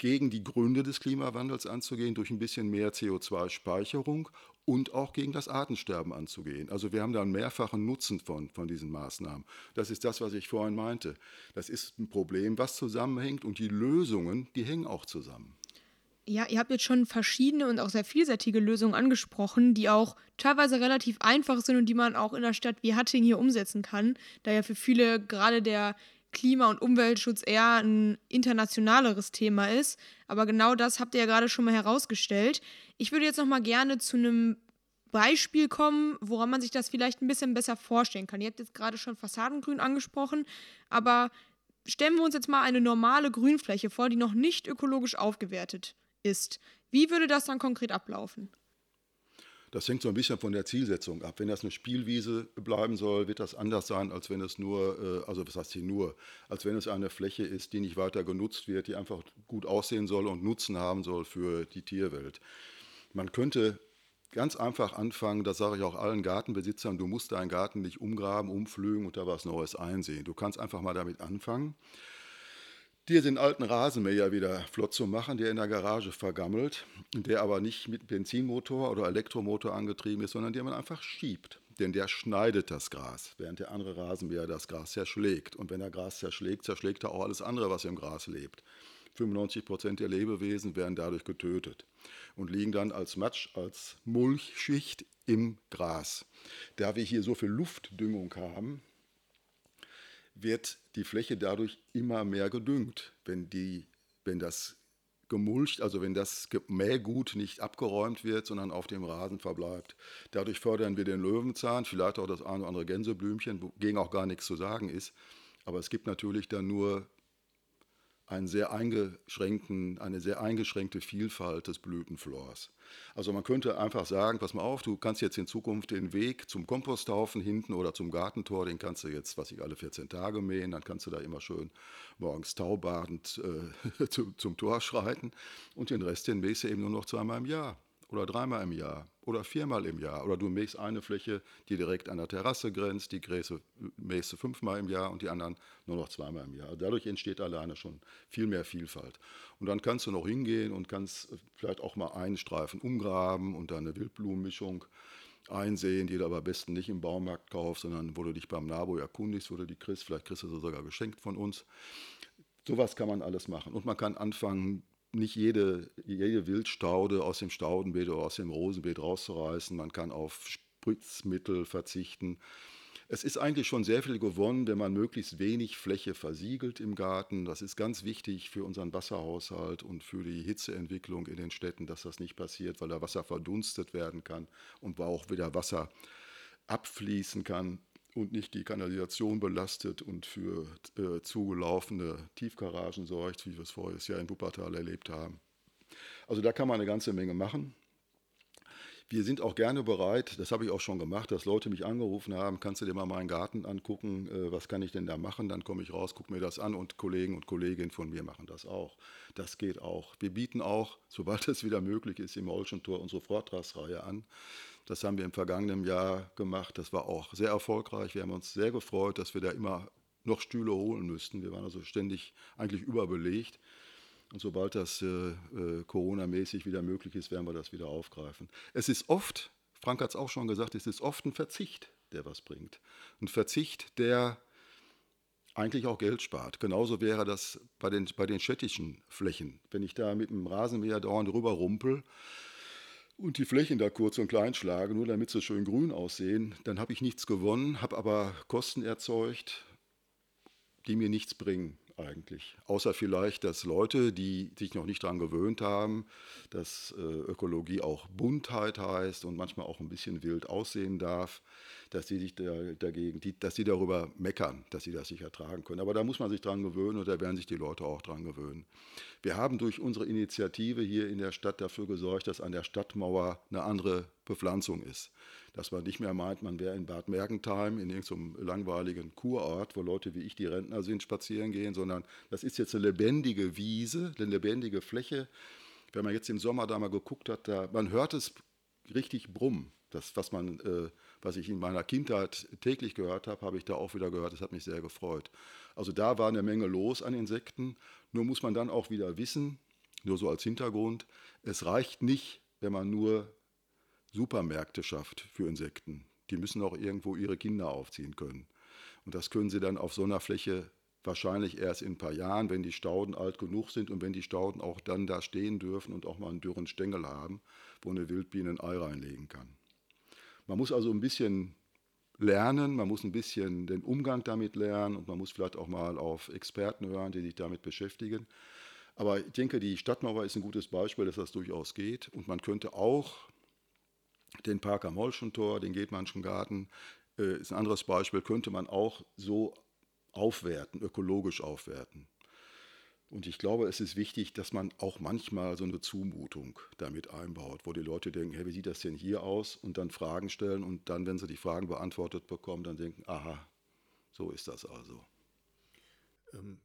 gegen die Gründe des Klimawandels anzugehen, durch ein bisschen mehr CO2-Speicherung und auch gegen das Artensterben anzugehen. Also wir haben da einen mehrfachen Nutzen von, von diesen Maßnahmen. Das ist das, was ich vorhin meinte. Das ist ein Problem, was zusammenhängt und die Lösungen, die hängen auch zusammen. Ja, ihr habt jetzt schon verschiedene und auch sehr vielseitige Lösungen angesprochen, die auch teilweise relativ einfach sind und die man auch in einer Stadt wie Hattingen hier umsetzen kann, da ja für viele gerade der Klima- und Umweltschutz eher ein internationaleres Thema ist. Aber genau das habt ihr ja gerade schon mal herausgestellt. Ich würde jetzt noch mal gerne zu einem Beispiel kommen, woran man sich das vielleicht ein bisschen besser vorstellen kann. Ihr habt jetzt gerade schon Fassadengrün angesprochen, aber stellen wir uns jetzt mal eine normale Grünfläche vor, die noch nicht ökologisch aufgewertet ist. Wie würde das dann konkret ablaufen? Das hängt so ein bisschen von der Zielsetzung ab. Wenn das eine Spielwiese bleiben soll, wird das anders sein, als wenn es nur, äh, also was heißt hier nur, als wenn es eine Fläche ist, die nicht weiter genutzt wird, die einfach gut aussehen soll und Nutzen haben soll für die Tierwelt. Man könnte ganz einfach anfangen, das sage ich auch allen Gartenbesitzern, du musst deinen Garten nicht umgraben, umflügen und da was Neues einsehen. Du kannst einfach mal damit anfangen dir den alten Rasenmäher wieder flott zu machen, der in der Garage vergammelt, der aber nicht mit Benzinmotor oder Elektromotor angetrieben ist, sondern den man einfach schiebt. Denn der schneidet das Gras, während der andere Rasenmäher das Gras zerschlägt. Und wenn er Gras zerschlägt, zerschlägt er auch alles andere, was im Gras lebt. 95 Prozent der Lebewesen werden dadurch getötet und liegen dann als Matsch, als Mulchschicht im Gras. Da wir hier so viel Luftdüngung haben, wird die Fläche dadurch immer mehr gedüngt. Wenn, die, wenn das gemulcht, also wenn das Mähgut nicht abgeräumt wird, sondern auf dem Rasen verbleibt. Dadurch fördern wir den Löwenzahn, vielleicht auch das eine oder andere Gänseblümchen, wogegen auch gar nichts zu sagen ist. Aber es gibt natürlich dann nur einen sehr eingeschränkten, eine sehr eingeschränkte Vielfalt des Blütenflors. Also man könnte einfach sagen, pass mal auf, du kannst jetzt in Zukunft den Weg zum Komposthaufen hinten oder zum Gartentor, den kannst du jetzt, was ich alle 14 Tage mähen, dann kannst du da immer schön morgens taubadend äh, (laughs) zum, zum Tor schreiten und den Rest, den mähst du eben nur noch zweimal im Jahr oder dreimal im Jahr oder viermal im Jahr. Oder du mähst eine Fläche, die direkt an der Terrasse grenzt, die Gräse mähst du fünfmal im Jahr und die anderen nur noch zweimal im Jahr. Dadurch entsteht alleine schon viel mehr Vielfalt. Und dann kannst du noch hingehen und kannst vielleicht auch mal einen Streifen umgraben und dann eine Wildblumenmischung einsehen, die du aber am besten nicht im Baumarkt kaufst, sondern wo du dich beim Nabo erkundigst, wo du die kriegst. Vielleicht kriegst du sie sogar geschenkt von uns. Sowas kann man alles machen. Und man kann anfangen, nicht jede, jede Wildstaude aus dem Staudenbeet oder aus dem Rosenbeet rauszureißen. Man kann auf Spritzmittel verzichten. Es ist eigentlich schon sehr viel gewonnen, wenn man möglichst wenig Fläche versiegelt im Garten. Das ist ganz wichtig für unseren Wasserhaushalt und für die Hitzeentwicklung in den Städten, dass das nicht passiert, weil da Wasser verdunstet werden kann und auch wieder Wasser abfließen kann und nicht die Kanalisation belastet und für äh, zugelaufene Tiefgaragen sorgt, wie wir es voriges Jahr in Wuppertal erlebt haben. Also da kann man eine ganze Menge machen. Wir sind auch gerne bereit, das habe ich auch schon gemacht, dass Leute mich angerufen haben, kannst du dir mal meinen Garten angucken, äh, was kann ich denn da machen? Dann komme ich raus, gucke mir das an und Kollegen und Kolleginnen von mir machen das auch. Das geht auch. Wir bieten auch, (laughs) sobald es wieder möglich ist, im Olschen Tor unsere Vortragsreihe an. Das haben wir im vergangenen Jahr gemacht. Das war auch sehr erfolgreich. Wir haben uns sehr gefreut, dass wir da immer noch Stühle holen müssten. Wir waren also ständig eigentlich überbelegt. Und sobald das äh, äh, Corona-mäßig wieder möglich ist, werden wir das wieder aufgreifen. Es ist oft, Frank hat es auch schon gesagt, es ist oft ein Verzicht, der was bringt. Ein Verzicht, der eigentlich auch Geld spart. Genauso wäre das bei den, bei den städtischen Flächen. Wenn ich da mit dem Rasenmäher dauernd rüber rumpel und die Flächen da kurz und klein schlage, nur damit sie schön grün aussehen, dann habe ich nichts gewonnen, habe aber Kosten erzeugt, die mir nichts bringen eigentlich. Außer vielleicht, dass Leute, die sich noch nicht daran gewöhnt haben, dass äh, Ökologie auch Buntheit heißt und manchmal auch ein bisschen wild aussehen darf, dass sie sich da, dagegen, die, dass sie darüber meckern, dass sie das nicht ertragen können. Aber da muss man sich dran gewöhnen und da werden sich die Leute auch dran gewöhnen. Wir haben durch unsere Initiative hier in der Stadt dafür gesorgt, dass an der Stadtmauer eine andere Bepflanzung ist dass man nicht mehr meint, man wäre in Bad Mergentheim in irgendeinem langweiligen Kurort, wo Leute wie ich, die Rentner sind, spazieren gehen, sondern das ist jetzt eine lebendige Wiese, eine lebendige Fläche. Wenn man jetzt im Sommer da mal geguckt hat, da, man hört es richtig brummen. Das, was, man, äh, was ich in meiner Kindheit täglich gehört habe, habe ich da auch wieder gehört. Das hat mich sehr gefreut. Also da war eine Menge los an Insekten. Nur muss man dann auch wieder wissen, nur so als Hintergrund, es reicht nicht, wenn man nur Supermärkte schafft für Insekten. Die müssen auch irgendwo ihre Kinder aufziehen können. Und das können sie dann auf so einer Fläche wahrscheinlich erst in ein paar Jahren, wenn die Stauden alt genug sind und wenn die Stauden auch dann da stehen dürfen und auch mal einen dürren Stängel haben, wo eine Wildbiene ein Ei reinlegen kann. Man muss also ein bisschen lernen, man muss ein bisschen den Umgang damit lernen und man muss vielleicht auch mal auf Experten hören, die sich damit beschäftigen. Aber ich denke, die Stadtmauer ist ein gutes Beispiel, dass das durchaus geht. Und man könnte auch den Park am Holschentor, den Gedmannschen Garten, äh, ist ein anderes Beispiel, könnte man auch so aufwerten, ökologisch aufwerten. Und ich glaube, es ist wichtig, dass man auch manchmal so eine Zumutung damit einbaut, wo die Leute denken, hey, wie sieht das denn hier aus? Und dann Fragen stellen und dann, wenn sie die Fragen beantwortet bekommen, dann denken, aha, so ist das also. Ähm,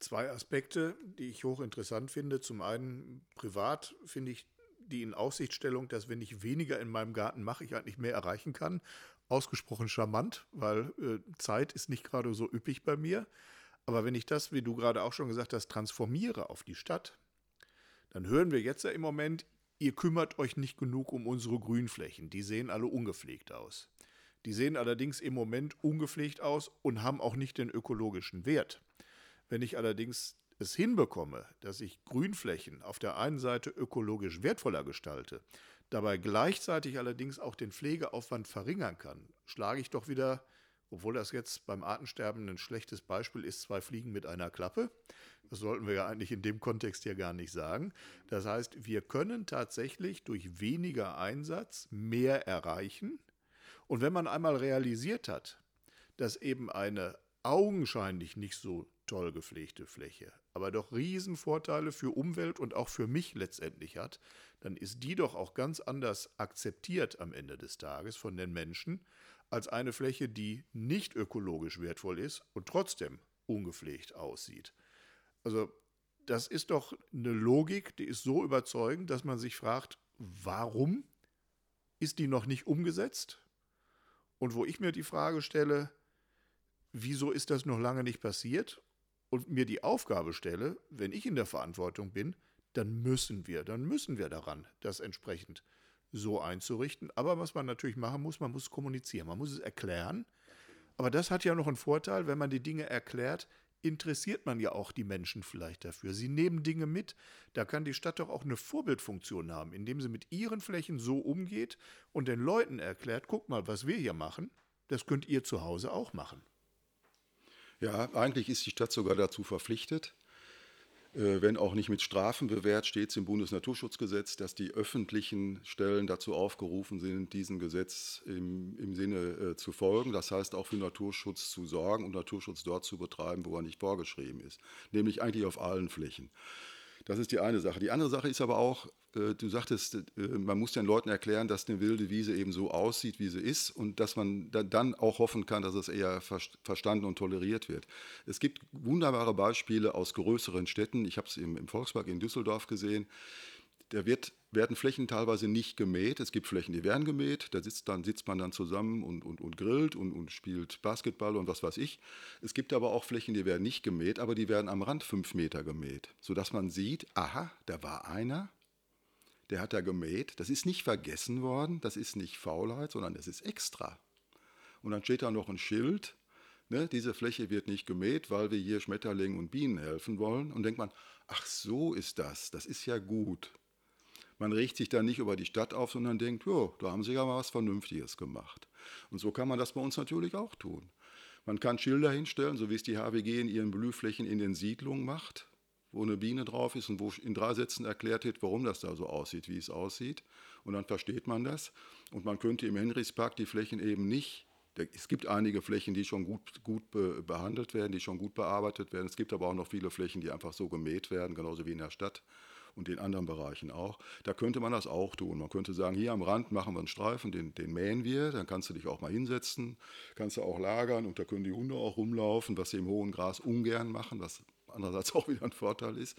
zwei Aspekte, die ich hochinteressant finde. Zum einen, privat finde ich die in Aussichtstellung, dass wenn ich weniger in meinem Garten mache, ich eigentlich mehr erreichen kann. Ausgesprochen charmant, weil äh, Zeit ist nicht gerade so üppig bei mir. Aber wenn ich das, wie du gerade auch schon gesagt hast, transformiere auf die Stadt, dann hören wir jetzt ja im Moment, ihr kümmert euch nicht genug um unsere Grünflächen. Die sehen alle ungepflegt aus. Die sehen allerdings im Moment ungepflegt aus und haben auch nicht den ökologischen Wert. Wenn ich allerdings es hinbekomme, dass ich Grünflächen auf der einen Seite ökologisch wertvoller gestalte, dabei gleichzeitig allerdings auch den Pflegeaufwand verringern kann, schlage ich doch wieder, obwohl das jetzt beim Artensterben ein schlechtes Beispiel ist, zwei Fliegen mit einer Klappe. Das sollten wir ja eigentlich in dem Kontext hier gar nicht sagen. Das heißt, wir können tatsächlich durch weniger Einsatz mehr erreichen. Und wenn man einmal realisiert hat, dass eben eine augenscheinlich nicht so toll gepflegte Fläche, aber doch Riesenvorteile für Umwelt und auch für mich letztendlich hat, dann ist die doch auch ganz anders akzeptiert am Ende des Tages von den Menschen als eine Fläche, die nicht ökologisch wertvoll ist und trotzdem ungepflegt aussieht. Also das ist doch eine Logik, die ist so überzeugend, dass man sich fragt, warum ist die noch nicht umgesetzt? Und wo ich mir die Frage stelle, wieso ist das noch lange nicht passiert? Und mir die Aufgabe stelle, wenn ich in der Verantwortung bin, dann müssen wir, dann müssen wir daran, das entsprechend so einzurichten. Aber was man natürlich machen muss, man muss kommunizieren, man muss es erklären. Aber das hat ja noch einen Vorteil, wenn man die Dinge erklärt, interessiert man ja auch die Menschen vielleicht dafür. Sie nehmen Dinge mit. Da kann die Stadt doch auch eine Vorbildfunktion haben, indem sie mit ihren Flächen so umgeht und den Leuten erklärt, guck mal, was wir hier machen, das könnt ihr zu Hause auch machen. Ja, eigentlich ist die Stadt sogar dazu verpflichtet, äh, wenn auch nicht mit Strafen bewährt, steht es im Bundesnaturschutzgesetz, dass die öffentlichen Stellen dazu aufgerufen sind, diesem Gesetz im, im Sinne äh, zu folgen. Das heißt auch für Naturschutz zu sorgen und Naturschutz dort zu betreiben, wo er nicht vorgeschrieben ist, nämlich eigentlich auf allen Flächen. Das ist die eine Sache. Die andere Sache ist aber auch, äh, du sagtest, äh, man muss den Leuten erklären, dass eine wilde Wiese eben so aussieht, wie sie ist und dass man dann auch hoffen kann, dass es eher verstanden und toleriert wird. Es gibt wunderbare Beispiele aus größeren Städten. Ich habe es im Volkspark in Düsseldorf gesehen. Da wird, werden Flächen teilweise nicht gemäht. Es gibt Flächen, die werden gemäht. Da sitzt, dann, sitzt man dann zusammen und, und, und grillt und, und spielt Basketball und was weiß ich. Es gibt aber auch Flächen, die werden nicht gemäht, aber die werden am Rand fünf Meter gemäht. Sodass man sieht, aha, da war einer, der hat da gemäht. Das ist nicht vergessen worden, das ist nicht Faulheit, sondern das ist extra. Und dann steht da noch ein Schild, ne, diese Fläche wird nicht gemäht, weil wir hier Schmetterlingen und Bienen helfen wollen. Und denkt man, ach so ist das, das ist ja gut. Man regt sich da nicht über die Stadt auf, sondern denkt, ja, da haben sie ja mal was Vernünftiges gemacht. Und so kann man das bei uns natürlich auch tun. Man kann Schilder hinstellen, so wie es die HWG in ihren Blühflächen in den Siedlungen macht, wo eine Biene drauf ist und wo in drei Sätzen erklärt wird, warum das da so aussieht, wie es aussieht. Und dann versteht man das. Und man könnte im Henrichspark die Flächen eben nicht es gibt einige Flächen, die schon gut, gut behandelt werden, die schon gut bearbeitet werden. Es gibt aber auch noch viele Flächen, die einfach so gemäht werden, genauso wie in der Stadt und in anderen Bereichen auch. Da könnte man das auch tun. Man könnte sagen, hier am Rand machen wir einen Streifen, den, den mähen wir, dann kannst du dich auch mal hinsetzen, kannst du auch lagern und da können die Hunde auch rumlaufen, was sie im hohen Gras ungern machen, was andererseits (laughs) auch wieder ein Vorteil ist.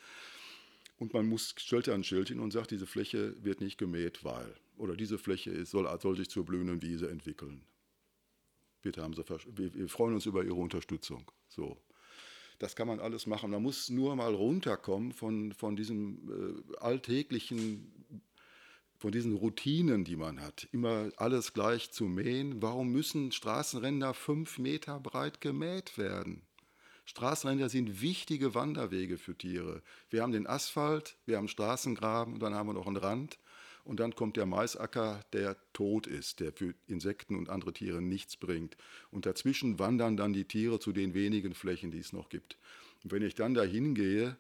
Und man muss, stellt ja ein Schild hin und sagt, diese Fläche wird nicht gemäht, weil. Oder diese Fläche ist, soll, soll sich zur blühenden Wiese entwickeln. Bitte haben Sie, wir, wir freuen uns über Ihre Unterstützung. So. Das kann man alles machen. Man muss nur mal runterkommen von, von diesem äh, alltäglichen, von diesen Routinen, die man hat. Immer alles gleich zu mähen. Warum müssen Straßenränder fünf Meter breit gemäht werden? Straßenränder sind wichtige Wanderwege für Tiere. Wir haben den Asphalt, wir haben Straßengraben und dann haben wir noch einen Rand. Und dann kommt der Maisacker, der tot ist, der für Insekten und andere Tiere nichts bringt. Und dazwischen wandern dann die Tiere zu den wenigen Flächen, die es noch gibt. Und wenn ich dann da hingehe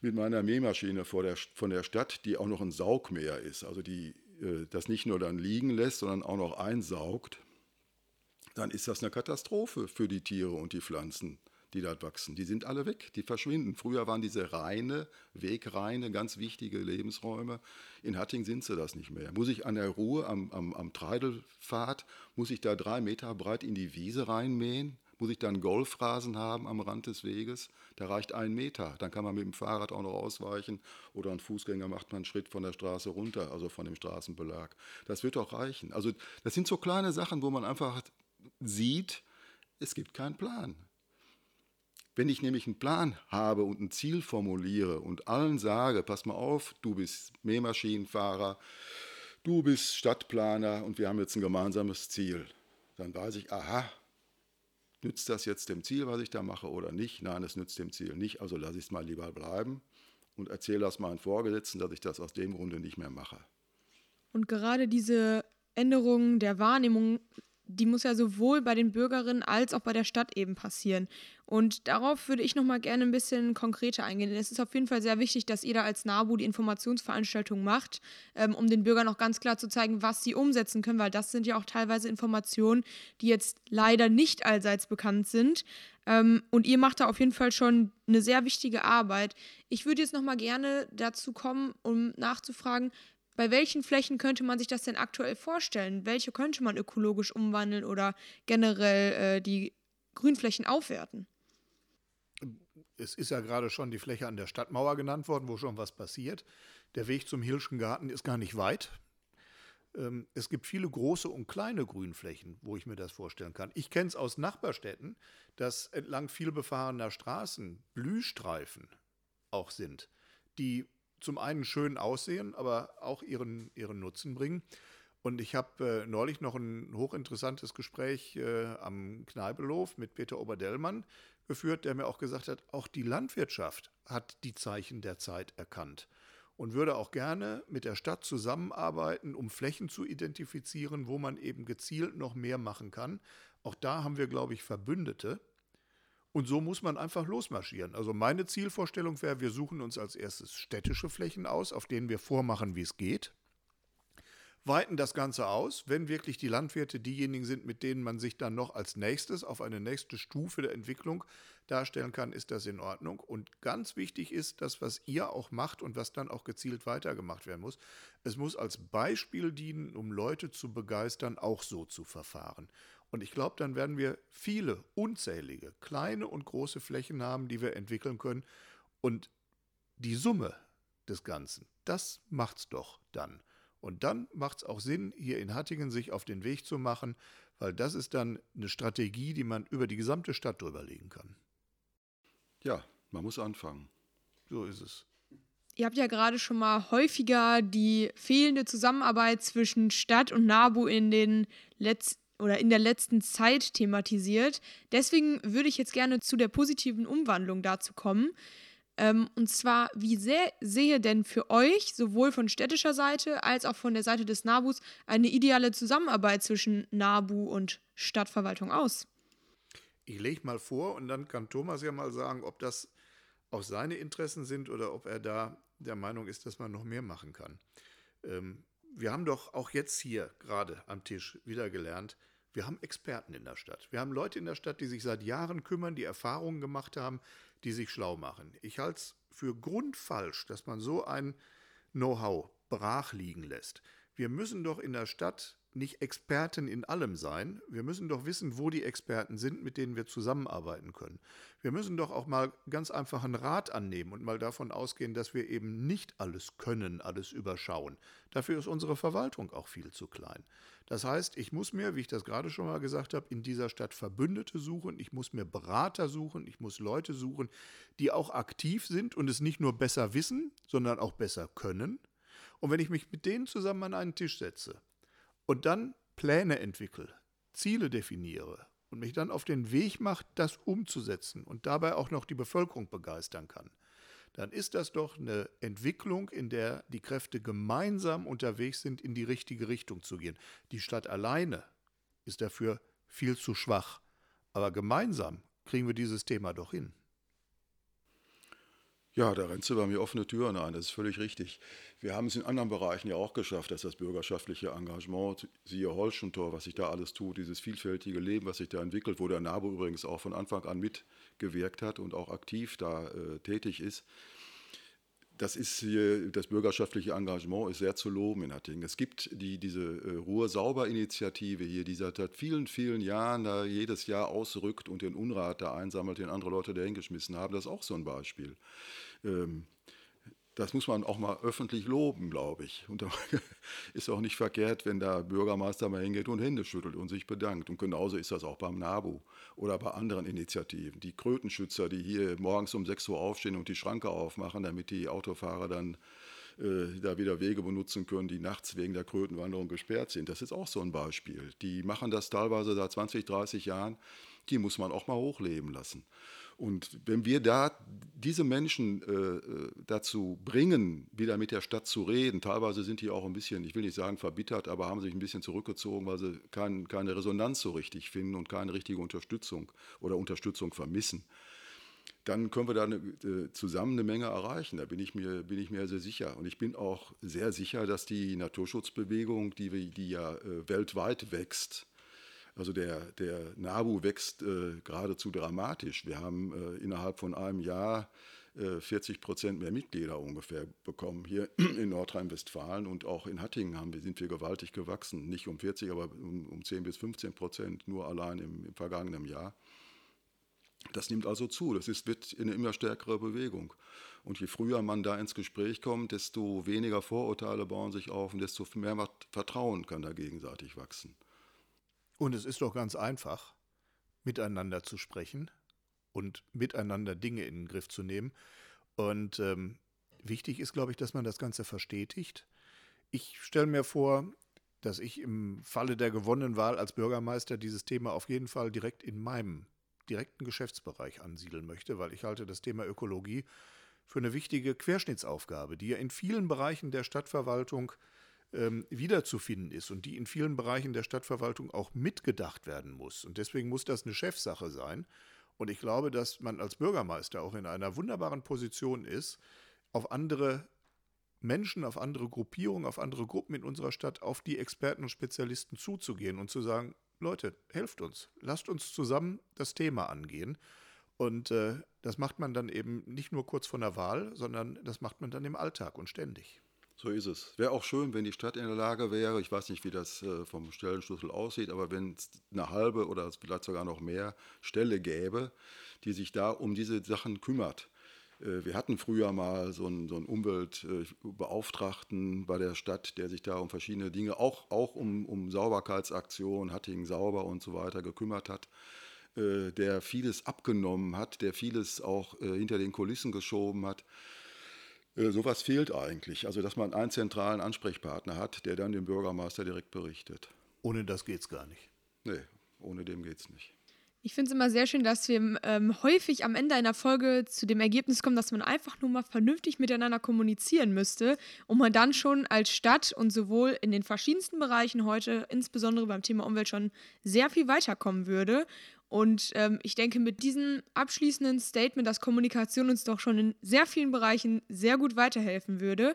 mit meiner Mähmaschine der, von der Stadt, die auch noch ein Saugmäher ist, also die äh, das nicht nur dann liegen lässt, sondern auch noch einsaugt, dann ist das eine Katastrophe für die Tiere und die Pflanzen die dort wachsen. Die sind alle weg, die verschwinden. Früher waren diese Reine, Wegreine, ganz wichtige Lebensräume. In Hatting sind sie das nicht mehr. Muss ich an der Ruhe am, am, am Treidelpfad, muss ich da drei Meter breit in die Wiese reinmähen? Muss ich dann Golfrasen haben am Rand des Weges? Da reicht ein Meter. Dann kann man mit dem Fahrrad auch noch ausweichen oder ein Fußgänger macht man einen Schritt von der Straße runter, also von dem Straßenbelag. Das wird doch reichen. Also das sind so kleine Sachen, wo man einfach sieht, es gibt keinen Plan Wenn ich nämlich einen Plan habe und ein Ziel formuliere und allen sage, pass mal auf, du bist Mähmaschinenfahrer, du bist Stadtplaner und wir haben jetzt ein gemeinsames Ziel, dann weiß ich, aha, nützt das jetzt dem Ziel, was ich da mache oder nicht? Nein, es nützt dem Ziel nicht, also lasse ich es mal lieber bleiben und erzähle das meinen Vorgesetzten, dass ich das aus dem Grunde nicht mehr mache. Und gerade diese Änderung der Wahrnehmung die muss ja sowohl bei den Bürgerinnen als auch bei der Stadt eben passieren. Und darauf würde ich noch mal gerne ein bisschen konkreter eingehen. Denn es ist auf jeden Fall sehr wichtig, dass ihr da als NABU die Informationsveranstaltung macht, ähm, um den Bürgern auch ganz klar zu zeigen, was sie umsetzen können, weil das sind ja auch teilweise Informationen, die jetzt leider nicht allseits bekannt sind. Ähm, und ihr macht da auf jeden Fall schon eine sehr wichtige Arbeit. Ich würde jetzt noch mal gerne dazu kommen, um nachzufragen, bei welchen Flächen könnte man sich das denn aktuell vorstellen? Welche könnte man ökologisch umwandeln oder generell äh, die Grünflächen aufwerten? Es ist ja gerade schon die Fläche an der Stadtmauer genannt worden, wo schon was passiert. Der Weg zum Hilschen Garten ist gar nicht weit. Ähm, es gibt viele große und kleine Grünflächen, wo ich mir das vorstellen kann. Ich kenne es aus Nachbarstädten, dass entlang vielbefahrener Straßen Blühstreifen auch sind, die zum einen schön aussehen, aber auch ihren, ihren Nutzen bringen. Und ich habe äh, neulich noch ein hochinteressantes Gespräch äh, am Kneipelof mit Peter Oberdellmann geführt, der mir auch gesagt hat, auch die Landwirtschaft hat die Zeichen der Zeit erkannt und würde auch gerne mit der Stadt zusammenarbeiten, um Flächen zu identifizieren, wo man eben gezielt noch mehr machen kann. Auch da haben wir, glaube ich, Verbündete. Und so muss man einfach losmarschieren. Also meine Zielvorstellung wäre, wir suchen uns als erstes städtische Flächen aus, auf denen wir vormachen, wie es geht. Weiten das Ganze aus, wenn wirklich die Landwirte diejenigen sind, mit denen man sich dann noch als nächstes auf eine nächste Stufe der Entwicklung darstellen kann, ist das in Ordnung. Und ganz wichtig ist das, was ihr auch macht und was dann auch gezielt weitergemacht werden muss. Es muss als Beispiel dienen, um Leute zu begeistern, auch so zu verfahren. Und ich glaube, dann werden wir viele, unzählige, kleine und große Flächen haben, die wir entwickeln können. Und die Summe des Ganzen, das macht's doch dann. Und dann macht es auch Sinn, hier in Hattingen sich auf den Weg zu machen, weil das ist dann eine Strategie, die man über die gesamte Stadt drüber legen kann. Ja, man muss anfangen. So ist es. Ihr habt ja gerade schon mal häufiger die fehlende Zusammenarbeit zwischen Stadt und NABU in den letzten oder in der letzten Zeit thematisiert. Deswegen würde ich jetzt gerne zu der positiven Umwandlung dazu kommen. Ähm, und zwar, wie sehr sehe denn für euch sowohl von städtischer Seite als auch von der Seite des NABUs eine ideale Zusammenarbeit zwischen NABU und Stadtverwaltung aus? Ich lege mal vor und dann kann Thomas ja mal sagen, ob das auch seine Interessen sind oder ob er da der Meinung ist, dass man noch mehr machen kann. Ähm, wir haben doch auch jetzt hier gerade am Tisch wieder gelernt, wir haben Experten in der Stadt. Wir haben Leute in der Stadt, die sich seit Jahren kümmern, die Erfahrungen gemacht haben, die sich schlau machen. Ich halte es für grundfalsch, dass man so ein Know-how brach liegen lässt. Wir müssen doch in der Stadt nicht Experten in allem sein. Wir müssen doch wissen, wo die Experten sind, mit denen wir zusammenarbeiten können. Wir müssen doch auch mal ganz einfach einen Rat annehmen und mal davon ausgehen, dass wir eben nicht alles können, alles überschauen. Dafür ist unsere Verwaltung auch viel zu klein. Das heißt, ich muss mir, wie ich das gerade schon mal gesagt habe, in dieser Stadt Verbündete suchen, ich muss mir Berater suchen, ich muss Leute suchen, die auch aktiv sind und es nicht nur besser wissen, sondern auch besser können. Und wenn ich mich mit denen zusammen an einen Tisch setze und dann Pläne entwickle, Ziele definiere und mich dann auf den Weg mache, das umzusetzen und dabei auch noch die Bevölkerung begeistern kann, dann ist das doch eine Entwicklung, in der die Kräfte gemeinsam unterwegs sind, in die richtige Richtung zu gehen. Die Stadt alleine ist dafür viel zu schwach. Aber gemeinsam kriegen wir dieses Thema doch hin. Ja, da rennst du bei mir offene Türen ein, das ist völlig richtig. Wir haben es in anderen Bereichen ja auch geschafft, dass das bürgerschaftliche Engagement, siehe Holschentor, was sich da alles tut, dieses vielfältige Leben, was sich da entwickelt, wo der NABU übrigens auch von Anfang an mitgewirkt hat und auch aktiv da äh, tätig ist. Das ist das bürgerschaftliche Engagement ist sehr zu loben in Hattingen. Es gibt die, diese äh, Ruhr-Sauber-Initiative hier, die seit, seit vielen, vielen Jahren da jedes Jahr ausrückt und den Unrat da einsammelt, den andere Leute da hingeschmissen haben. Das ist auch so ein Beispiel. Ähm, das muss man auch mal öffentlich loben, glaube ich. Und da (laughs) ist auch nicht verkehrt, wenn der Bürgermeister mal hingeht und Hände schüttelt und sich bedankt. Und genauso ist das auch beim NABU oder bei anderen Initiativen. Die Krötenschützer, die hier morgens um 6 Uhr aufstehen und die Schranke aufmachen, damit die Autofahrer dann äh, da wieder Wege benutzen können, die nachts wegen der Krötenwanderung gesperrt sind. Das ist auch so ein Beispiel. Die machen das teilweise seit 20, 30 Jahren. Die muss man auch mal hochleben lassen. Und wenn wir da diese Menschen äh, äh, dazu bringen, wieder mit der Stadt zu reden, teilweise sind die auch ein bisschen, ich will nicht sagen verbittert, aber haben sich ein bisschen zurückgezogen, weil sie kein, keine Resonanz so richtig finden und keine richtige Unterstützung oder Unterstützung vermissen, dann können wir da eine, äh, zusammen eine Menge erreichen. Da bin ich, mir, bin ich mir sehr sicher. Und ich bin auch sehr sicher, dass die Naturschutzbewegung, die, die ja äh, weltweit wächst, also der, der NABU wächst äh, geradezu dramatisch. Wir haben äh, innerhalb von einem Jahr äh, 40 Prozent mehr Mitglieder ungefähr bekommen hier (clears throat) in Nordrhein-Westfalen und auch in Hattingen haben wir, sind wir gewaltig gewachsen. Nicht um 40, aber um, um 10 bis 15 Prozent nur allein im, im vergangenen Jahr. Das nimmt also zu. Das ist, wird eine immer stärkere Bewegung. Und je früher man da ins Gespräch kommt, desto weniger Vorurteile bauen sich auf und desto mehr Vertrauen kann da gegenseitig wachsen. Und es ist doch ganz einfach, miteinander zu sprechen und miteinander Dinge in den Griff zu nehmen. Und ähm, wichtig ist, glaube ich, dass man das Ganze verstetigt. Ich stelle mir vor, dass ich im Falle der gewonnenen Wahl als Bürgermeister dieses Thema auf jeden Fall direkt in meinem direkten Geschäftsbereich ansiedeln möchte, weil ich halte das Thema Ökologie für eine wichtige Querschnittsaufgabe, die ja in vielen Bereichen der Stadtverwaltung ähm, wiederzufinden ist und die in vielen Bereichen der Stadtverwaltung auch mitgedacht werden muss. Und deswegen muss das eine Chefsache sein. Und ich glaube, dass man als Bürgermeister auch in einer wunderbaren Position ist, auf andere Menschen, auf andere Gruppierungen, auf andere Gruppen in unserer Stadt, auf die Experten und Spezialisten zuzugehen und zu sagen, Leute, helft uns, lasst uns zusammen das Thema angehen. Und äh, das macht man dann eben nicht nur kurz vor der Wahl, sondern das macht man dann im Alltag und ständig. So ist es. Wäre auch schön, wenn die Stadt in der Lage wäre, ich weiß nicht, wie das äh, vom Stellenschlüssel aussieht, aber wenn es eine halbe oder vielleicht sogar noch mehr Stelle gäbe, die sich da um diese Sachen kümmert. Äh, wir hatten früher mal so einen, so einen Umweltbeauftragten bei der Stadt, der sich da um verschiedene Dinge, auch, auch um, um Sauberkeitsaktionen, Hattingen sauber und so weiter gekümmert hat äh, der vieles abgenommen hat, der vieles auch hinter den Kulissen geschoben hat. Äh, sowas fehlt eigentlich. Also, dass man einen zentralen Ansprechpartner hat, der dann dem Bürgermeister direkt berichtet. Ohne das geht es gar nicht. Nee, ohne dem geht es nicht. Ich finde es immer sehr schön, dass wir ähm, häufig am Ende einer Folge zu dem Ergebnis kommen, dass man einfach nur mal vernünftig miteinander kommunizieren müsste und man dann schon als Stadt und sowohl in den verschiedensten Bereichen heute, insbesondere beim Thema Umwelt, schon sehr viel weiterkommen würde. Und ähm, ich denke, mit diesem abschließenden Statement, dass Kommunikation uns doch schon in sehr vielen Bereichen sehr gut weiterhelfen würde,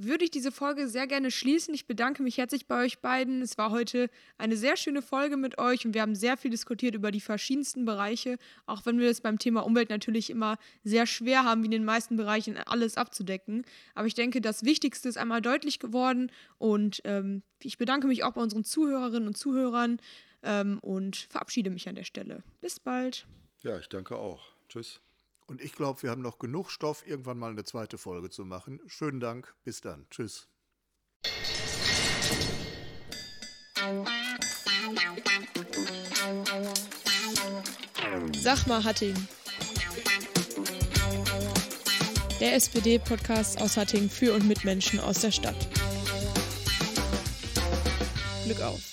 würde ich diese Folge sehr gerne schließen. Ich bedanke mich herzlich bei euch beiden. Es war heute eine sehr schöne Folge mit euch und wir haben sehr viel diskutiert über die verschiedensten Bereiche, auch wenn wir es beim Thema Umwelt natürlich immer sehr schwer haben, wie in den meisten Bereichen alles abzudecken. Aber ich denke, das Wichtigste ist einmal deutlich geworden und ähm, ich bedanke mich auch bei unseren Zuhörerinnen und Zuhörern ähm, und verabschiede mich an der Stelle. Bis bald. Ja, ich danke auch. Tschüss. Und ich glaube, wir haben noch genug Stoff, irgendwann mal eine zweite Folge zu machen. Schönen Dank. Bis dann. Tschüss. Sag mal, Hatting. Der SPD-Podcast aus Hatting für und mit Menschen aus der Stadt. Glück auf.